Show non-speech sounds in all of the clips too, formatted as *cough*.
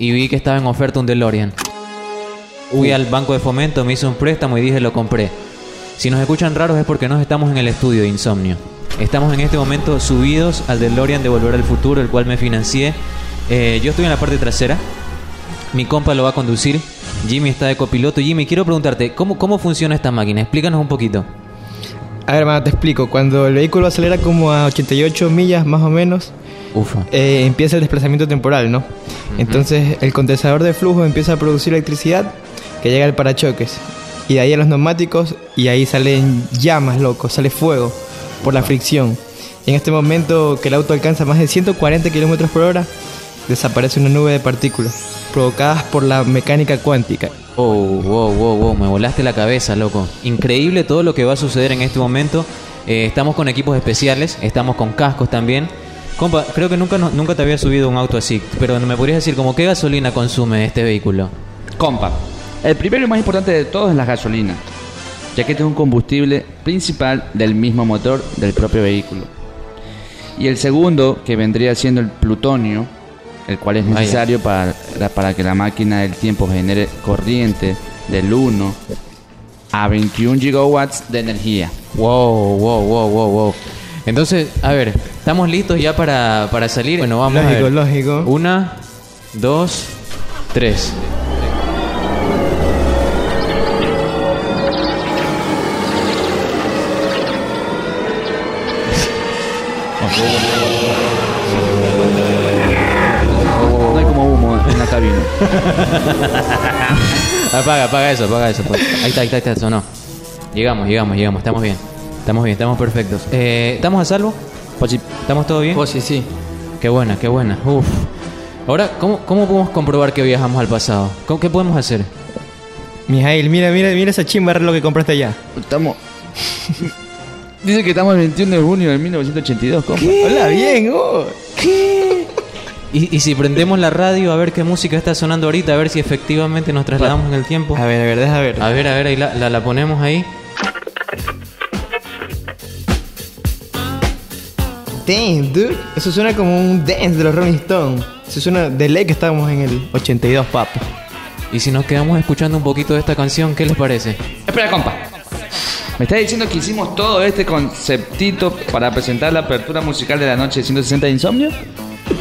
y vi que estaba en oferta un DeLorean. Fui al banco de fomento, me hice un préstamo y dije lo compré. Si nos escuchan raros es porque no estamos en el estudio de Insomnio. Estamos en este momento subidos al DeLorean de Volver al Futuro, el cual me financié. Eh, yo estoy en la parte trasera. Mi compa lo va a conducir. Jimmy está de copiloto. Jimmy, quiero preguntarte, ¿cómo, cómo funciona esta máquina? Explícanos un poquito. A ver, hermano, te explico. Cuando el vehículo acelera como a 88 millas más o menos, Ufa. eh, empieza el desplazamiento temporal, ¿no? Entonces el condensador de flujo empieza a producir electricidad que llega al parachoques. Y de ahí a los neumáticos y ahí salen llamas, loco, sale fuego por la fricción. Y en este momento que el auto alcanza más de 140 kilómetros por hora, desaparece una nube de partículas provocadas por la mecánica cuántica. Oh, wow, wow, wow, me volaste la cabeza, loco. Increíble todo lo que va a suceder en este momento. Eh, estamos con equipos especiales, estamos con cascos también. Compa, creo que nunca, no- nunca te había subido un auto así, pero me podrías decir, como qué gasolina consume este vehículo? Compa, el primero y más importante de todos es la gasolina, ya que este es un combustible principal del mismo motor del propio vehículo. Y el segundo, que vendría siendo el plutonio, el cual es Vaya. necesario para, para que la máquina del tiempo genere corriente del 1 a 21 gigawatts de energía. Wow, wow, wow, wow, wow. Entonces, a ver, ¿estamos listos ya para, para salir? Bueno, vamos a Lógico, ver. lógico. Una, dos, tres. No hay como humo en la cabina. *laughs* Apaga, apaga eso, apaga eso. pues. Ahí está, ahí está, ahí está, sonó. Llegamos, llegamos, llegamos, estamos bien. Estamos bien, estamos perfectos. Eh, ¿Estamos a salvo? Sí, ¿Estamos todo bien? Oh, sí, sí. Qué buena, qué buena. Uf. Ahora, ¿cómo, ¿cómo podemos comprobar que viajamos al pasado? ¿Cómo- ¿Qué podemos hacer? Mijail, mira, mira, mira esa chimba reloj que compraste allá. estamos... *laughs* Dice que estamos el 21 de junio de 1982, compa. Hola, bien, oh. *laughs* Y, y si prendemos la radio a ver qué música está sonando ahorita, a ver si efectivamente nos trasladamos en el tiempo. A ver, a ver, deja ver. A ver, a ver, ahí la, la, la ponemos ahí. Damn, dude. Eso suena como un dance de los Rolling Stones. Eso suena de ley que estábamos en el 82, papi. Y si nos quedamos escuchando un poquito de esta canción, ¿qué les parece? Espera, compa. ¿Me estás diciendo que hicimos todo este conceptito para presentar la apertura musical de la noche de 160 de Insomnio?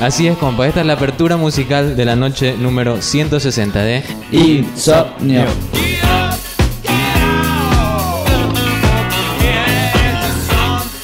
Así es, compa. Esta es la apertura musical de la noche número 160 de Insomnio.